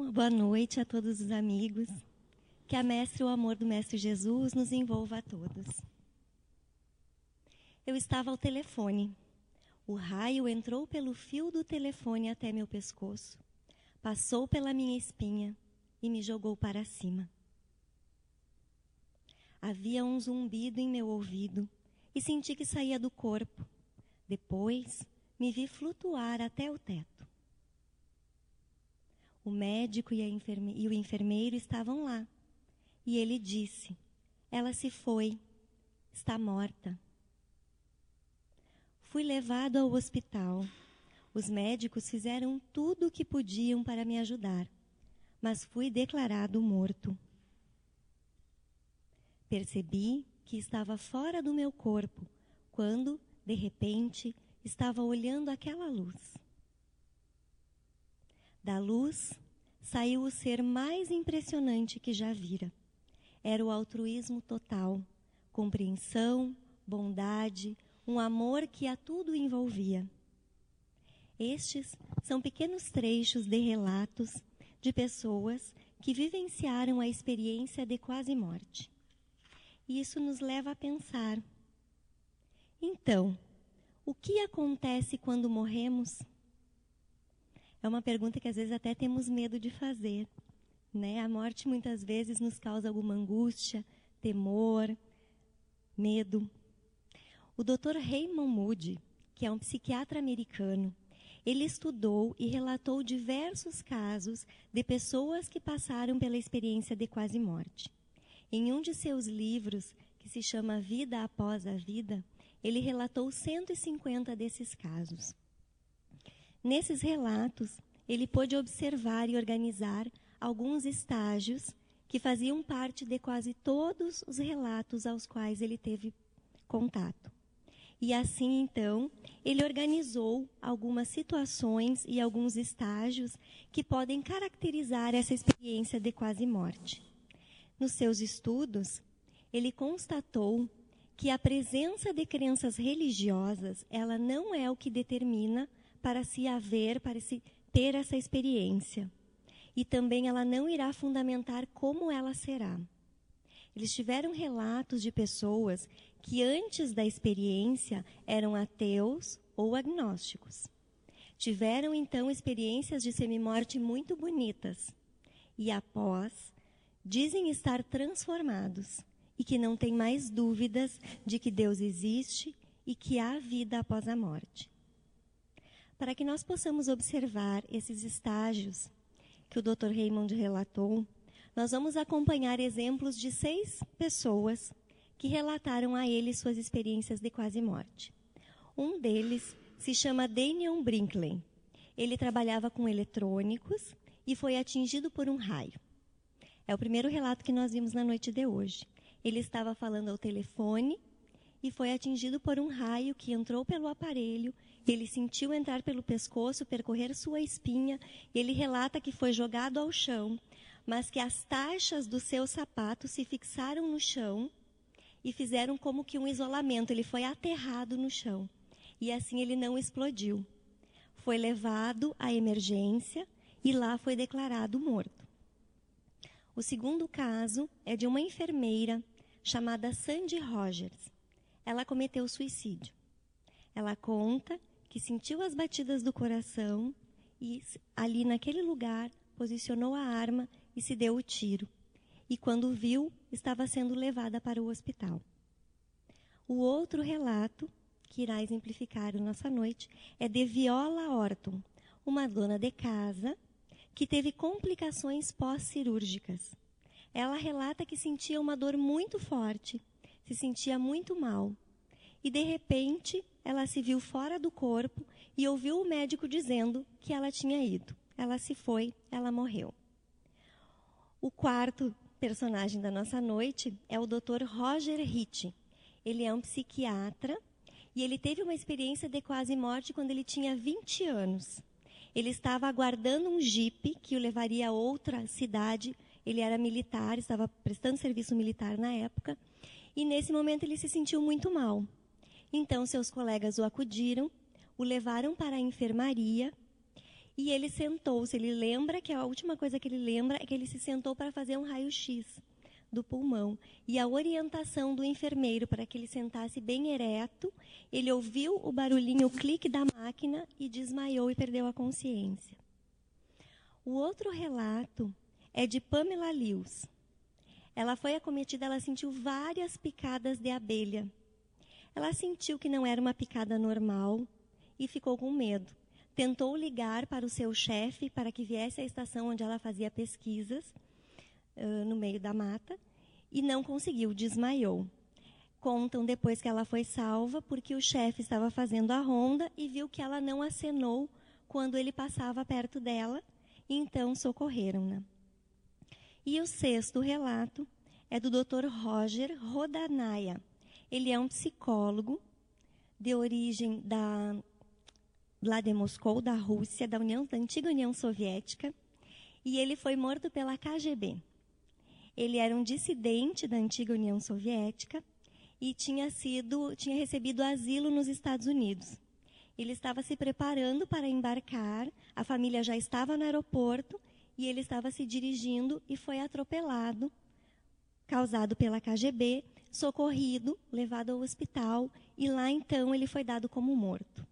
Uma boa noite a todos os amigos. Que a Mestre, o amor do Mestre Jesus, nos envolva a todos. Eu estava ao telefone. O raio entrou pelo fio do telefone até meu pescoço, passou pela minha espinha e me jogou para cima. Havia um zumbido em meu ouvido e senti que saía do corpo. Depois, me vi flutuar até o teto. O médico e, enferme e o enfermeiro estavam lá. E ele disse: Ela se foi, está morta. Fui levado ao hospital. Os médicos fizeram tudo o que podiam para me ajudar, mas fui declarado morto. Percebi que estava fora do meu corpo quando, de repente, estava olhando aquela luz. Da luz saiu o ser mais impressionante que já vira. Era o altruísmo total, compreensão, bondade, um amor que a tudo envolvia. Estes são pequenos trechos de relatos de pessoas que vivenciaram a experiência de quase morte. Isso nos leva a pensar: então, o que acontece quando morremos? É uma pergunta que às vezes até temos medo de fazer. Né? A morte muitas vezes nos causa alguma angústia, temor, medo. O Dr. Raymond Moody, que é um psiquiatra americano, ele estudou e relatou diversos casos de pessoas que passaram pela experiência de quase morte. Em um de seus livros, que se chama Vida Após a Vida, ele relatou 150 desses casos. Nesses relatos, ele pôde observar e organizar alguns estágios que faziam parte de quase todos os relatos aos quais ele teve contato. E assim, então, ele organizou algumas situações e alguns estágios que podem caracterizar essa experiência de quase morte. Nos seus estudos, ele constatou que a presença de crenças religiosas, ela não é o que determina para se haver, para se ter essa experiência. E também ela não irá fundamentar como ela será. Eles tiveram relatos de pessoas que antes da experiência eram ateus ou agnósticos. Tiveram então experiências de semimorte muito bonitas e após dizem estar transformados e que não têm mais dúvidas de que Deus existe e que há vida após a morte para que nós possamos observar esses estágios que o Dr. Raymond relatou, nós vamos acompanhar exemplos de seis pessoas que relataram a ele suas experiências de quase morte. Um deles se chama Daniel Brinkley. Ele trabalhava com eletrônicos e foi atingido por um raio. É o primeiro relato que nós vimos na noite de hoje. Ele estava falando ao telefone e foi atingido por um raio que entrou pelo aparelho ele sentiu entrar pelo pescoço, percorrer sua espinha, ele relata que foi jogado ao chão, mas que as taxas do seu sapato se fixaram no chão e fizeram como que um isolamento. Ele foi aterrado no chão. E assim ele não explodiu. Foi levado à emergência e lá foi declarado morto. O segundo caso é de uma enfermeira chamada Sandy Rogers. Ela cometeu suicídio. Ela conta que sentiu as batidas do coração e ali naquele lugar posicionou a arma e se deu o tiro. E quando viu, estava sendo levada para o hospital. O outro relato, que irá exemplificar a nossa noite, é de Viola Orton, uma dona de casa que teve complicações pós-cirúrgicas. Ela relata que sentia uma dor muito forte, se sentia muito mal. E de repente, ela se viu fora do corpo e ouviu o médico dizendo que ela tinha ido. Ela se foi, ela morreu. O quarto personagem da nossa noite é o Dr. Roger Hitt. Ele é um psiquiatra e ele teve uma experiência de quase morte quando ele tinha 20 anos. Ele estava aguardando um jipe que o levaria a outra cidade. Ele era militar, estava prestando serviço militar na época. E nesse momento ele se sentiu muito mal. Então seus colegas o acudiram, o levaram para a enfermaria E ele sentou-se. Ele lembra que a última coisa que ele lembra é que ele se sentou para fazer um raio-x do pulmão. E a orientação do enfermeiro para que ele sentasse bem ereto, ele ouviu o barulhinho, o clique da máquina e desmaiou e perdeu a consciência. O outro relato é de Pamela Lewis. Ela foi acometida, ela sentiu várias picadas de abelha. Ela sentiu que não era uma picada normal e ficou com medo. Tentou ligar para o seu chefe para que viesse à estação onde ela fazia pesquisas uh, no meio da mata e não conseguiu, desmaiou. Contam depois que ela foi salva porque o chefe estava fazendo a ronda e viu que ela não acenou quando ele passava perto dela, e então socorreram-na. E o sexto relato é do Dr. Roger Rodanaya. Ele é um psicólogo de origem da lá de Moscou, da Rússia, da União da antiga União Soviética, e ele foi morto pela KGB. Ele era um dissidente da antiga União Soviética e tinha sido tinha recebido asilo nos Estados Unidos. Ele estava se preparando para embarcar, a família já estava no aeroporto e ele estava se dirigindo e foi atropelado, causado pela KGB, socorrido, levado ao hospital e lá então ele foi dado como morto.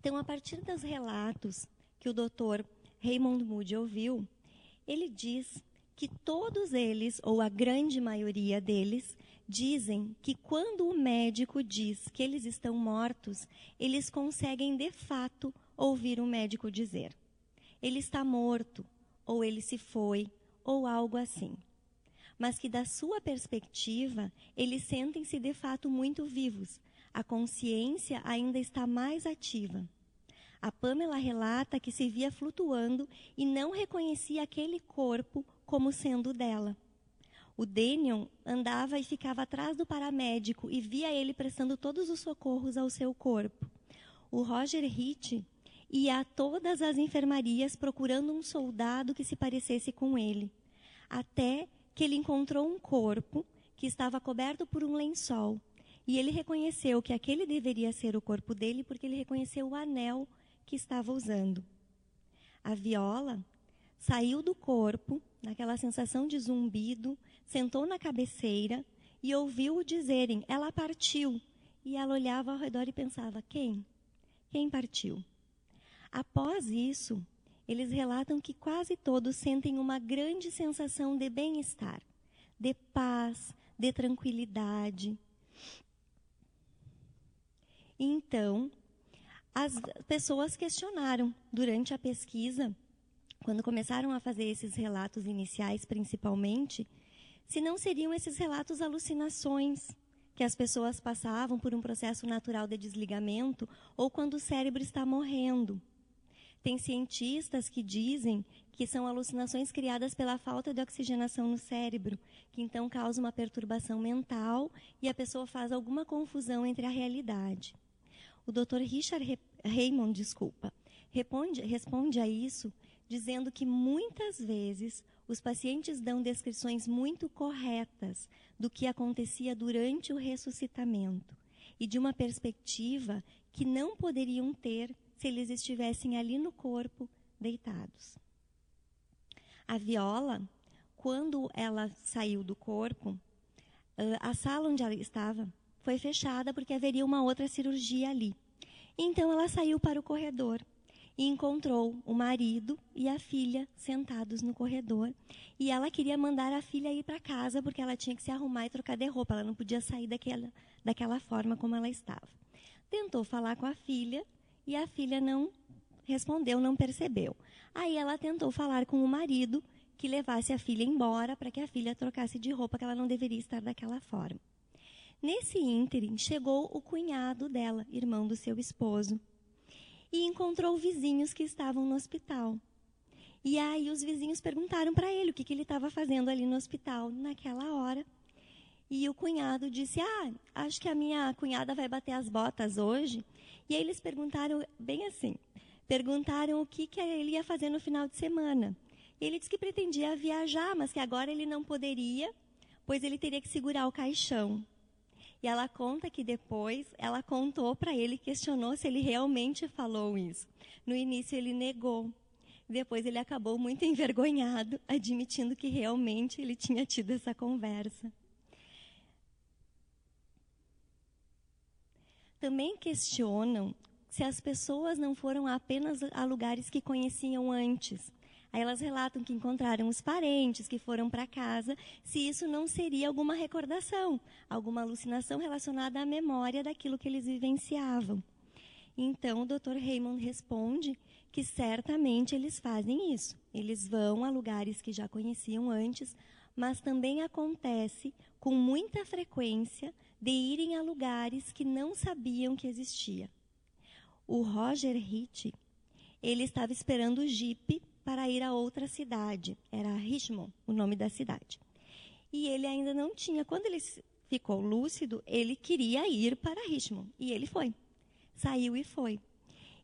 Então, a partir dos relatos que o doutor Raymond Moody ouviu, ele diz que todos eles, ou a grande maioria deles, dizem que quando o médico diz que eles estão mortos, eles conseguem de fato ouvir o médico dizer: ele está morto, ou ele se foi, ou algo assim. Mas que, da sua perspectiva, eles sentem-se de fato muito vivos. A consciência ainda está mais ativa. A Pamela relata que se via flutuando e não reconhecia aquele corpo como sendo dela. O Denion andava e ficava atrás do paramédico e via ele prestando todos os socorros ao seu corpo. O Roger Hitt ia a todas as enfermarias procurando um soldado que se parecesse com ele, até que ele encontrou um corpo que estava coberto por um lençol. E ele reconheceu que aquele deveria ser o corpo dele porque ele reconheceu o anel que estava usando. A viola saiu do corpo, naquela sensação de zumbido, sentou na cabeceira e ouviu-o dizerem: Ela partiu. E ela olhava ao redor e pensava: Quem? Quem partiu? Após isso, eles relatam que quase todos sentem uma grande sensação de bem-estar, de paz, de tranquilidade. Então, as pessoas questionaram durante a pesquisa quando começaram a fazer esses relatos iniciais, principalmente, se não seriam esses relatos alucinações que as pessoas passavam por um processo natural de desligamento ou quando o cérebro está morrendo. Tem cientistas que dizem que são alucinações criadas pela falta de oxigenação no cérebro, que então causa uma perturbação mental e a pessoa faz alguma confusão entre a realidade. O Dr. Richard Raymond, desculpa, responde, responde a isso dizendo que muitas vezes os pacientes dão descrições muito corretas do que acontecia durante o ressuscitamento e de uma perspectiva que não poderiam ter se eles estivessem ali no corpo deitados. A viola, quando ela saiu do corpo, a sala onde ela estava foi fechada porque haveria uma outra cirurgia ali. Então ela saiu para o corredor e encontrou o marido e a filha sentados no corredor. E ela queria mandar a filha ir para casa porque ela tinha que se arrumar e trocar de roupa. Ela não podia sair daquela, daquela forma como ela estava. Tentou falar com a filha e a filha não respondeu, não percebeu. Aí ela tentou falar com o marido que levasse a filha embora para que a filha trocasse de roupa, que ela não deveria estar daquela forma. Nesse ínterim, chegou o cunhado dela, irmão do seu esposo, e encontrou vizinhos que estavam no hospital. E aí os vizinhos perguntaram para ele o que, que ele estava fazendo ali no hospital naquela hora. E o cunhado disse: Ah, acho que a minha cunhada vai bater as botas hoje. E aí eles perguntaram, bem assim, perguntaram o que, que ele ia fazer no final de semana. E ele disse que pretendia viajar, mas que agora ele não poderia, pois ele teria que segurar o caixão. E ela conta que depois ela contou para ele, questionou se ele realmente falou isso. No início ele negou. Depois ele acabou muito envergonhado, admitindo que realmente ele tinha tido essa conversa. Também questionam se as pessoas não foram apenas a lugares que conheciam antes. Aí elas relatam que encontraram os parentes, que foram para casa, se isso não seria alguma recordação, alguma alucinação relacionada à memória daquilo que eles vivenciavam. Então o Dr. Raymond responde que certamente eles fazem isso. Eles vão a lugares que já conheciam antes, mas também acontece com muita frequência de irem a lugares que não sabiam que existia. O Roger Hitt, ele estava esperando o Jeep para ir a outra cidade. Era Richmond, o nome da cidade. E ele ainda não tinha. Quando ele ficou lúcido, ele queria ir para Richmond. E ele foi. Saiu e foi.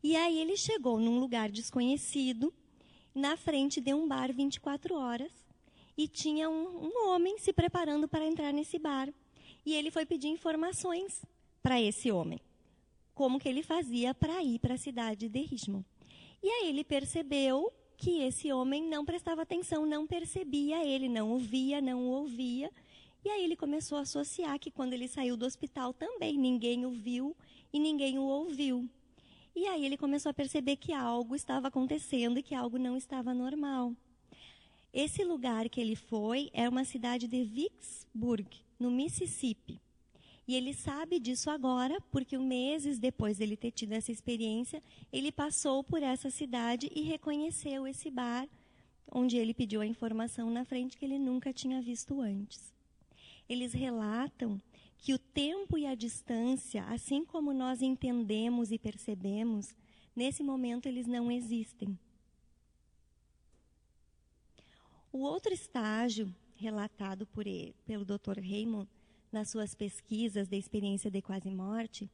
E aí ele chegou num lugar desconhecido, na frente de um bar 24 horas, e tinha um, um homem se preparando para entrar nesse bar. E ele foi pedir informações para esse homem. Como que ele fazia para ir para a cidade de Richmond. E aí ele percebeu que esse homem não prestava atenção, não percebia ele, não ouvia, não ouvia. E aí ele começou a associar que quando ele saiu do hospital também ninguém o viu e ninguém o ouviu. E aí ele começou a perceber que algo estava acontecendo e que algo não estava normal. Esse lugar que ele foi é uma cidade de Vicksburg, no Mississippi. E ele sabe disso agora, porque meses depois dele ter tido essa experiência, ele passou por essa cidade e reconheceu esse bar, onde ele pediu a informação na frente que ele nunca tinha visto antes. Eles relatam que o tempo e a distância, assim como nós entendemos e percebemos, nesse momento eles não existem. O outro estágio relatado por pelo Dr. Raymond nas suas pesquisas da experiência de quase morte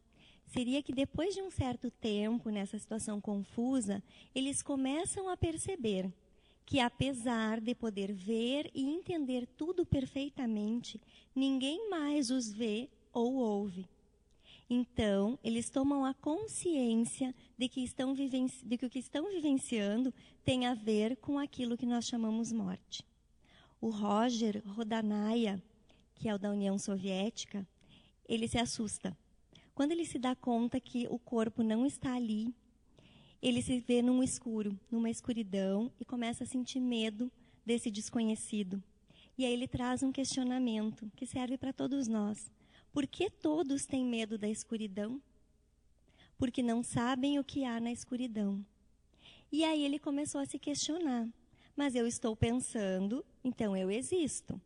seria que depois de um certo tempo nessa situação confusa, eles começam a perceber que apesar de poder ver e entender tudo perfeitamente, ninguém mais os vê ou ouve. Então, eles tomam a consciência de que, estão de que o que estão vivenciando tem a ver com aquilo que nós chamamos morte. O Roger Rodanaya, que é o da União Soviética, ele se assusta. Quando ele se dá conta que o corpo não está ali, ele se vê num escuro, numa escuridão e começa a sentir medo desse desconhecido. E aí ele traz um questionamento que serve para todos nós. Por que todos têm medo da escuridão? Porque não sabem o que há na escuridão. E aí ele começou a se questionar. Mas eu estou pensando, então eu existo.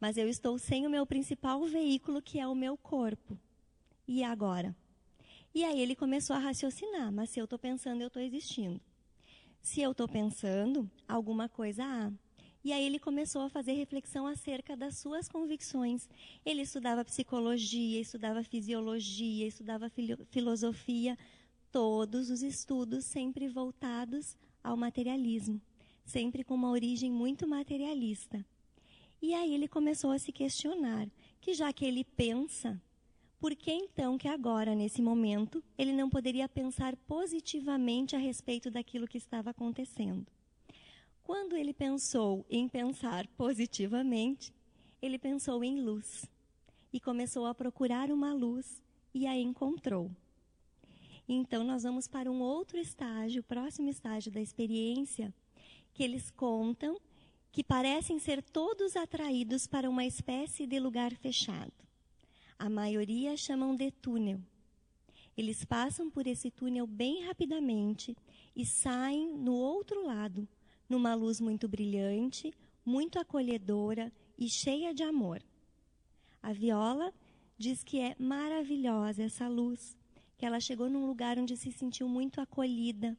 Mas eu estou sem o meu principal veículo, que é o meu corpo. E agora? E aí ele começou a raciocinar. Mas se eu estou pensando, eu estou existindo. Se eu estou pensando, alguma coisa há. E aí ele começou a fazer reflexão acerca das suas convicções. Ele estudava psicologia, estudava fisiologia, estudava filosofia, todos os estudos sempre voltados ao materialismo, sempre com uma origem muito materialista. E aí ele começou a se questionar que já que ele pensa, por que então que agora, nesse momento, ele não poderia pensar positivamente a respeito daquilo que estava acontecendo? Quando ele pensou em pensar positivamente, ele pensou em luz e começou a procurar uma luz e a encontrou. Então, nós vamos para um outro estágio, o próximo estágio da experiência, que eles contam que parecem ser todos atraídos para uma espécie de lugar fechado. A maioria chamam de túnel. Eles passam por esse túnel bem rapidamente e saem no outro lado, numa luz muito brilhante, muito acolhedora e cheia de amor. A Viola diz que é maravilhosa essa luz, que ela chegou num lugar onde se sentiu muito acolhida,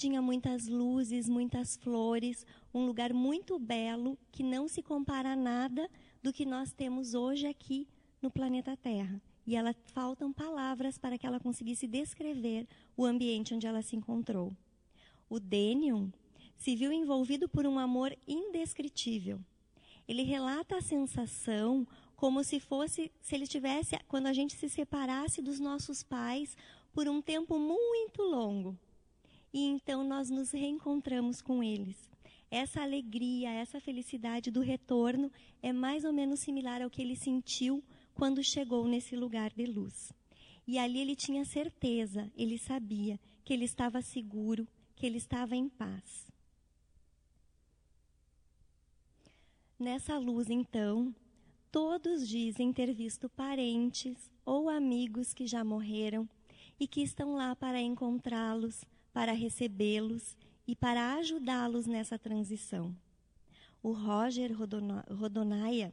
tinha muitas luzes, muitas flores, um lugar muito belo que não se compara a nada do que nós temos hoje aqui no planeta Terra. E ela faltam palavras para que ela conseguisse descrever o ambiente onde ela se encontrou. O Denium se viu envolvido por um amor indescritível. Ele relata a sensação como se fosse, se ele tivesse, quando a gente se separasse dos nossos pais por um tempo muito longo. E então nós nos reencontramos com eles. Essa alegria, essa felicidade do retorno é mais ou menos similar ao que ele sentiu quando chegou nesse lugar de luz. E ali ele tinha certeza, ele sabia que ele estava seguro, que ele estava em paz. Nessa luz, então, todos dizem ter visto parentes ou amigos que já morreram e que estão lá para encontrá-los, para recebê-los e para ajudá-los nessa transição. O Roger Rodonaia,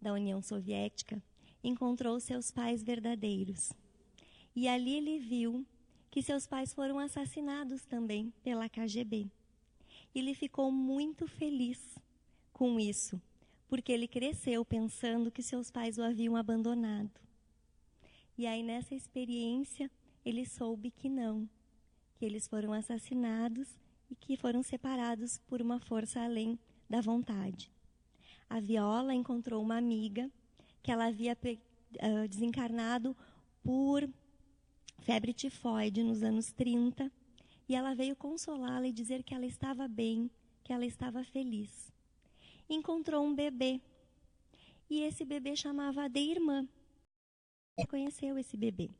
da União Soviética, encontrou seus pais verdadeiros. E ali ele viu que seus pais foram assassinados também pela KGB. Ele ficou muito feliz com isso, porque ele cresceu pensando que seus pais o haviam abandonado. E aí, nessa experiência, ele soube que não, que eles foram assassinados e que foram separados por uma força além da vontade. A Viola encontrou uma amiga que ela havia uh, desencarnado por febre tifoide nos anos 30 e ela veio consolá-la e dizer que ela estava bem, que ela estava feliz encontrou um bebê. E esse bebê chamava de irmã. Conheceu esse bebê.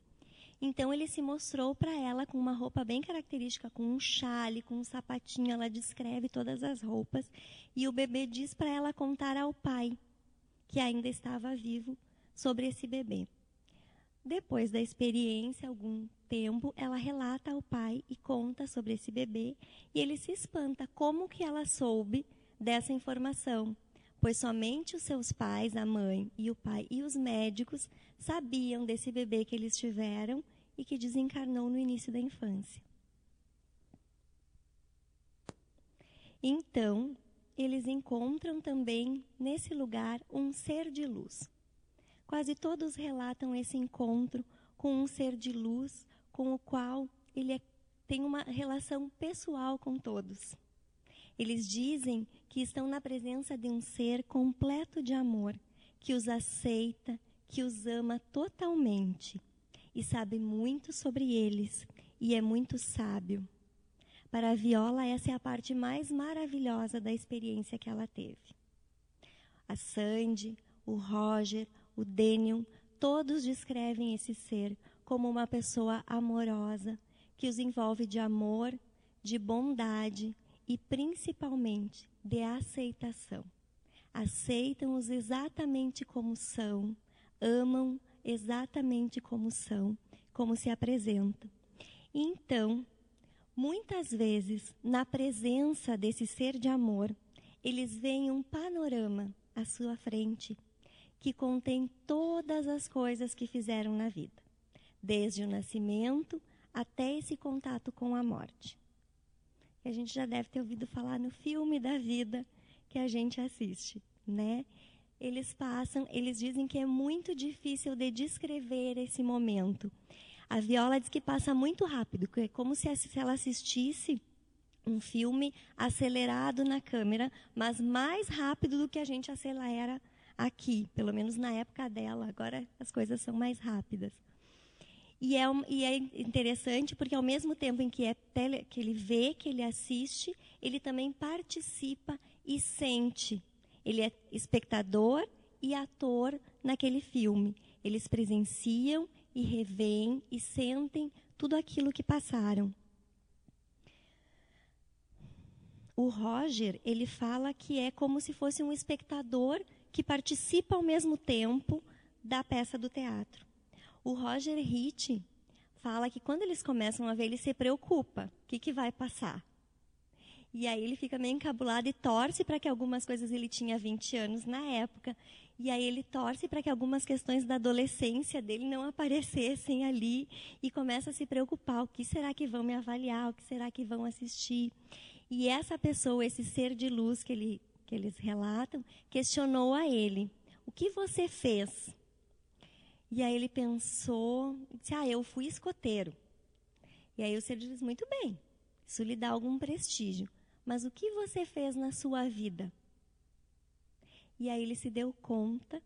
Então ele se mostrou para ela com uma roupa bem característica, com um chale, com um sapatinho. Ela descreve todas as roupas. E o bebê diz para ela contar ao pai, que ainda estava vivo, sobre esse bebê. Depois da experiência, algum tempo, ela relata ao pai e conta sobre esse bebê. E ele se espanta como que ela soube dessa informação, pois somente os seus pais, a mãe e o pai e os médicos sabiam desse bebê que eles tiveram e que desencarnou no início da infância. Então, eles encontram também nesse lugar um ser de luz. Quase todos relatam esse encontro com um ser de luz com o qual ele é, tem uma relação pessoal com todos. Eles dizem que estão na presença de um ser completo de amor, que os aceita, que os ama totalmente e sabe muito sobre eles e é muito sábio. Para a Viola, essa é a parte mais maravilhosa da experiência que ela teve. A Sandy, o Roger, o Daniel, todos descrevem esse ser como uma pessoa amorosa, que os envolve de amor, de bondade, e principalmente de aceitação. Aceitam-os exatamente como são, amam exatamente como são, como se apresentam. Então, muitas vezes, na presença desse ser de amor, eles veem um panorama à sua frente que contém todas as coisas que fizeram na vida, desde o nascimento até esse contato com a morte que a gente já deve ter ouvido falar no filme da vida que a gente assiste, né? Eles passam, eles dizem que é muito difícil de descrever esse momento. A Viola diz que passa muito rápido, que é como se ela assistisse um filme acelerado na câmera, mas mais rápido do que a gente acelera aqui, pelo menos na época dela. Agora as coisas são mais rápidas. E é, e é interessante porque, ao mesmo tempo em que, é tele, que ele vê, que ele assiste, ele também participa e sente. Ele é espectador e ator naquele filme. Eles presenciam e revêem e sentem tudo aquilo que passaram. O Roger, ele fala que é como se fosse um espectador que participa ao mesmo tempo da peça do teatro. O Roger Hitt fala que quando eles começam a ver, ele se preocupa. O que, que vai passar? E aí ele fica meio encabulado e torce para que algumas coisas ele tinha 20 anos na época. E aí ele torce para que algumas questões da adolescência dele não aparecessem ali e começa a se preocupar, o que será que vão me avaliar, o que será que vão assistir? E essa pessoa, esse ser de luz que, ele, que eles relatam, questionou a ele: "O que você fez e aí ele pensou, disse, ah, eu fui escoteiro. E aí o senhor diz, muito bem, isso lhe dá algum prestígio. Mas o que você fez na sua vida? E aí ele se deu conta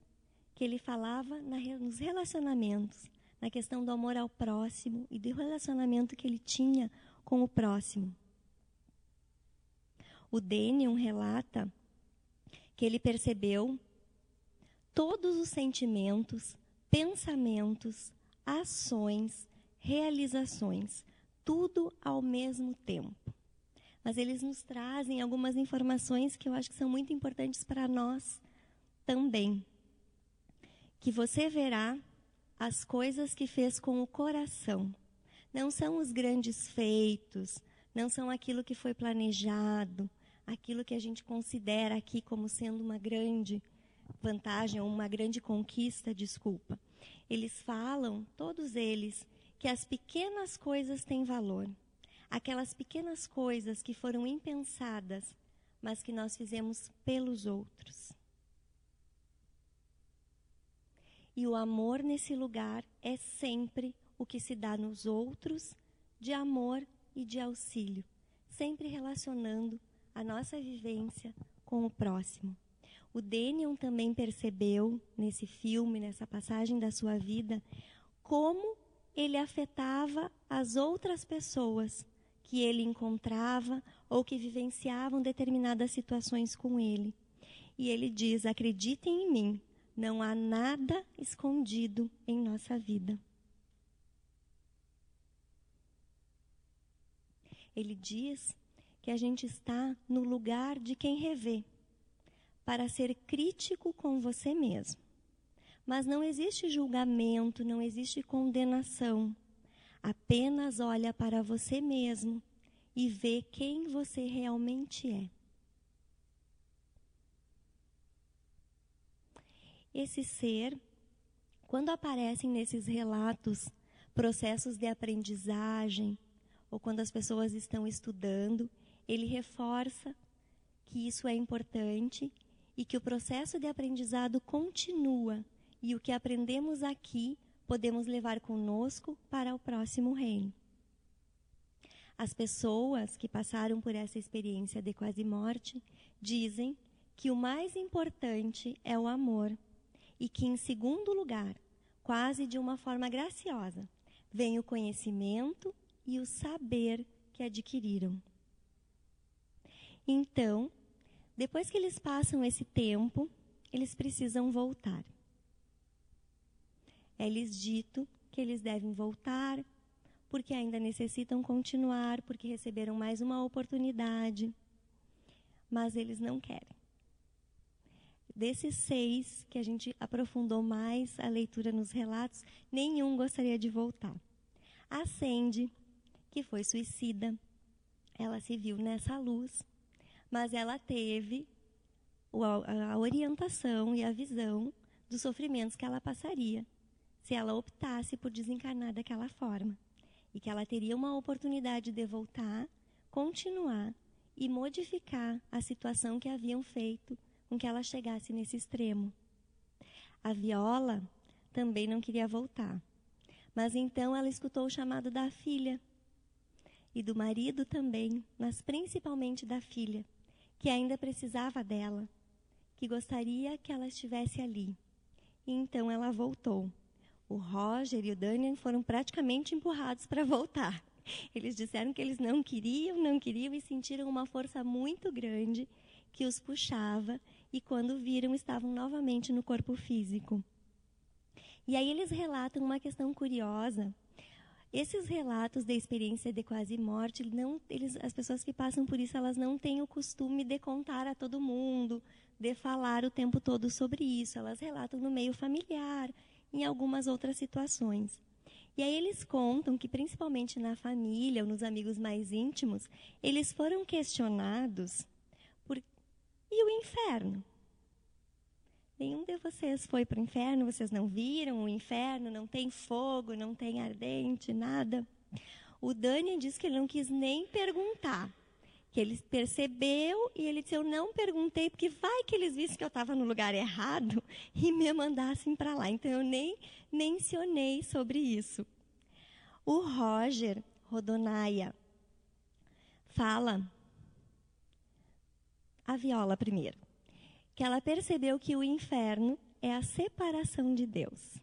que ele falava na, nos relacionamentos, na questão do amor ao próximo e do relacionamento que ele tinha com o próximo. O Denion relata que ele percebeu todos os sentimentos, pensamentos, ações, realizações, tudo ao mesmo tempo. Mas eles nos trazem algumas informações que eu acho que são muito importantes para nós também. Que você verá as coisas que fez com o coração. Não são os grandes feitos, não são aquilo que foi planejado, aquilo que a gente considera aqui como sendo uma grande vantagem uma grande conquista, desculpa. Eles falam, todos eles, que as pequenas coisas têm valor. Aquelas pequenas coisas que foram impensadas, mas que nós fizemos pelos outros. E o amor nesse lugar é sempre o que se dá nos outros de amor e de auxílio, sempre relacionando a nossa vivência com o próximo. O Denion também percebeu nesse filme, nessa passagem da sua vida, como ele afetava as outras pessoas que ele encontrava ou que vivenciavam determinadas situações com ele. E ele diz: acreditem em mim, não há nada escondido em nossa vida. Ele diz que a gente está no lugar de quem revê, para ser crítico com você mesmo. Mas não existe julgamento, não existe condenação. Apenas olha para você mesmo e vê quem você realmente é. Esse ser, quando aparecem nesses relatos processos de aprendizagem, ou quando as pessoas estão estudando, ele reforça que isso é importante e que o processo de aprendizado continua e o que aprendemos aqui podemos levar conosco para o próximo reino. As pessoas que passaram por essa experiência de quase morte dizem que o mais importante é o amor e que, em segundo lugar, quase de uma forma graciosa, vem o conhecimento e o saber que adquiriram. Então, depois que eles passam esse tempo, eles precisam voltar. É-lhes dito que eles devem voltar, porque ainda necessitam continuar, porque receberam mais uma oportunidade. Mas eles não querem. Desses seis que a gente aprofundou mais a leitura nos relatos, nenhum gostaria de voltar. Acende, que foi suicida, ela se viu nessa luz, mas ela teve a orientação e a visão dos sofrimentos que ela passaria se ela optasse por desencarnar daquela forma. E que ela teria uma oportunidade de voltar, continuar e modificar a situação que haviam feito com que ela chegasse nesse extremo. A Viola também não queria voltar. Mas então ela escutou o chamado da filha e do marido também, mas principalmente da filha, que ainda precisava dela, que gostaria que ela estivesse ali. E então ela voltou. O Roger e o Daniel foram praticamente empurrados para voltar. Eles disseram que eles não queriam, não queriam e sentiram uma força muito grande que os puxava e quando viram estavam novamente no corpo físico. E aí eles relatam uma questão curiosa. Esses relatos da experiência de quase morte, não, eles, as pessoas que passam por isso, elas não têm o costume de contar a todo mundo, de falar o tempo todo sobre isso. Elas relatam no meio familiar, em algumas outras situações. E aí eles contam que, principalmente na família ou nos amigos mais íntimos, eles foram questionados por e o inferno? Nenhum de vocês foi para o inferno, vocês não viram o inferno, não tem fogo, não tem ardente, nada. O Daniel diz que ele não quis nem perguntar, que ele percebeu e ele disse: Eu não perguntei, porque vai que eles vissem que eu estava no lugar errado e me mandassem para lá. Então eu nem mencionei sobre isso. O Roger Rodonaia fala, a viola primeiro que ela percebeu que o inferno é a separação de Deus.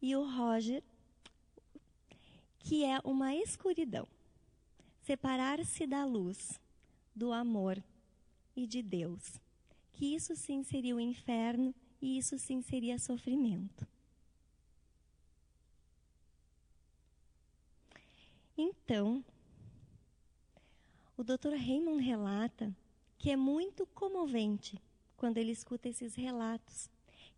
E o Roger, que é uma escuridão. Separar-se da luz, do amor e de Deus. Que isso sim seria o inferno e isso sim seria sofrimento. Então, o Dr. Raymond relata que é muito comovente quando ele escuta esses relatos,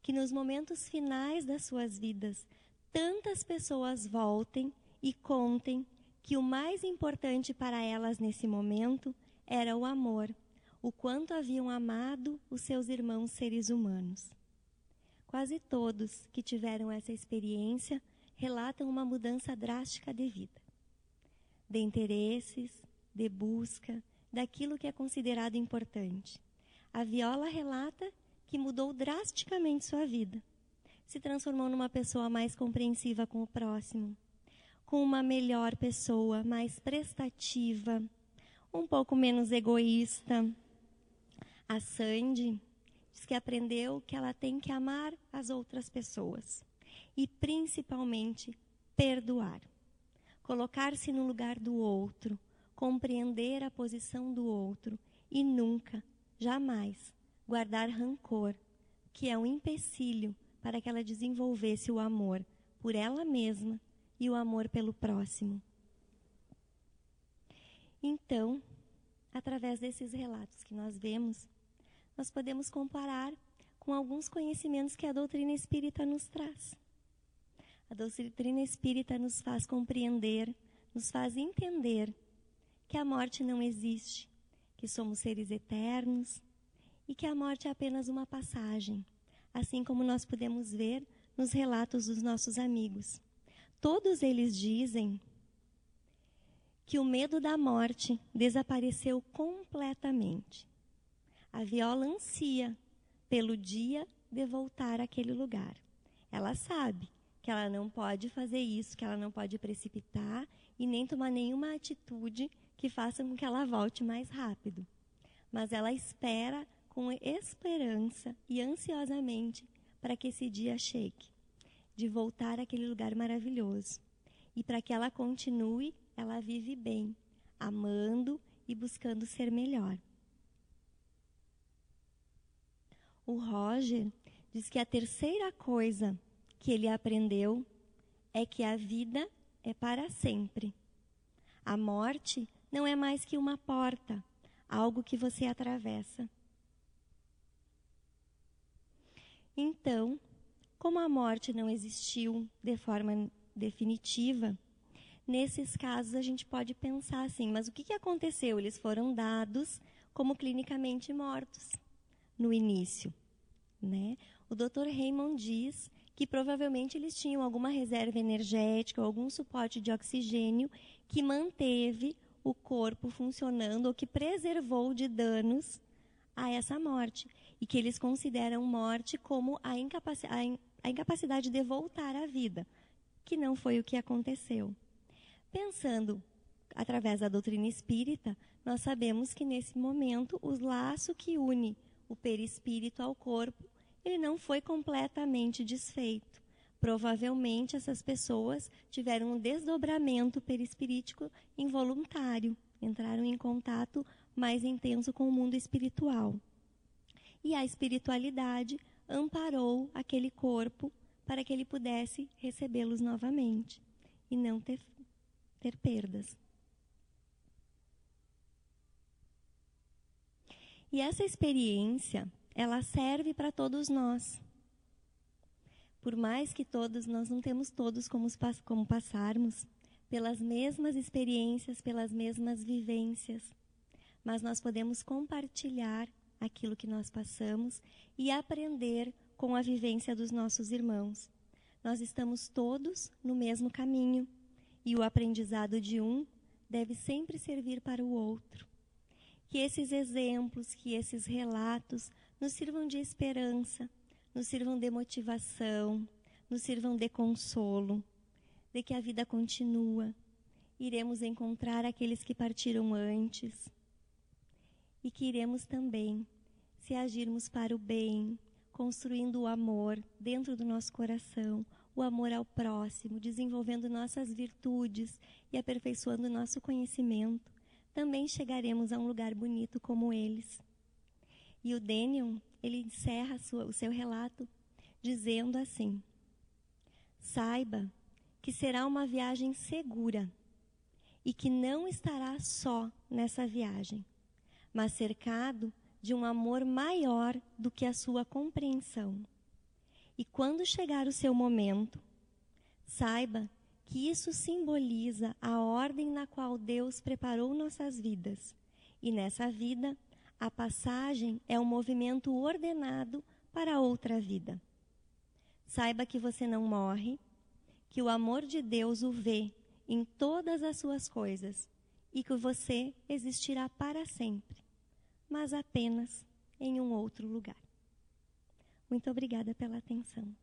que nos momentos finais das suas vidas, tantas pessoas voltem e contem que o mais importante para elas nesse momento era o amor, o quanto haviam amado os seus irmãos seres humanos. Quase todos que tiveram essa experiência relatam uma mudança drástica de vida, de interesses, de busca, daquilo que é considerado importante. A Viola relata que mudou drasticamente sua vida. Se transformou numa pessoa mais compreensiva com o próximo, com uma melhor pessoa, mais prestativa, um pouco menos egoísta. A Sandy diz que aprendeu que ela tem que amar as outras pessoas e principalmente perdoar. Colocar-se no lugar do outro, compreender a posição do outro e nunca, jamais guardar rancor, que é um empecilho para que ela desenvolvesse o amor por ela mesma e o amor pelo próximo. Então, através desses relatos que nós vemos, nós podemos comparar com alguns conhecimentos que a doutrina espírita nos traz. A doutrina espírita nos faz compreender, nos faz entender que a morte não existe, que somos seres eternos e que a morte é apenas uma passagem, assim como nós podemos ver nos relatos dos nossos amigos. Todos eles dizem que o medo da morte desapareceu completamente. A viola ansia pelo dia de voltar àquele lugar. Ela sabe que ela não pode fazer isso, que ela não pode precipitar e nem tomar nenhuma atitude que faça com que ela volte mais rápido. Mas ela espera com esperança e ansiosamente para que esse dia chegue de voltar àquele lugar maravilhoso. E para que ela continue, ela vive bem, amando e buscando ser melhor. O Roger diz que a terceira coisa que ele aprendeu é que a vida é para sempre. A morte não é mais que uma porta, algo que você atravessa. Então, como a morte não existiu de forma definitiva, nesses casos a gente pode pensar assim: mas o que, aconteceu? Eles foram dados como clinicamente mortos no início. Né? O Dr. Raymond diz que provavelmente eles tinham alguma reserva energética, algum suporte de oxigênio que manteve o corpo funcionando ou que preservou de danos a essa morte. E que eles consideram morte como a, incapaci a, in a incapacidade de voltar à vida, que não foi o que aconteceu. Pensando através da doutrina espírita, nós sabemos que nesse momento o laço que une o perispírito ao corpo, ele não foi completamente desfeito. Provavelmente essas pessoas tiveram um desdobramento perispirítico involuntário, entraram em contato mais intenso com o mundo espiritual. E a espiritualidade amparou aquele corpo para que ele pudesse recebê-los novamente e não ter, ter perdas. E essa experiência, ela serve para todos nós. Por mais que todos, nós não temos todos como, como passarmos pelas mesmas experiências, pelas mesmas vivências, mas nós podemos compartilhar aquilo que nós passamos e aprender com a vivência dos nossos irmãos. Nós estamos todos no mesmo caminho e o aprendizado de um deve sempre servir para o outro. Que esses exemplos, que esses relatos nos sirvam de esperança, nos sirvam de motivação, nos sirvam de consolo, de que a vida continua. Iremos encontrar aqueles que partiram antes e que iremos também se agirmos para o bem, construindo o amor dentro do nosso coração, o amor ao próximo, desenvolvendo nossas virtudes e aperfeiçoando nosso conhecimento, também chegaremos a um lugar bonito como eles. E o Daniel, ele encerra sua, o seu relato dizendo assim: Saiba que será uma viagem segura e que não estará só nessa viagem, mas cercado de um amor maior do que a sua compreensão. E quando chegar o seu momento, saiba que isso simboliza a ordem na qual Deus preparou nossas vidas. E nessa vida, a passagem é um movimento ordenado para outra vida. Saiba que você não morre, que o amor de Deus o vê em todas as suas coisas e que você existirá para sempre mas apenas em um outro lugar. Muito obrigada pela atenção.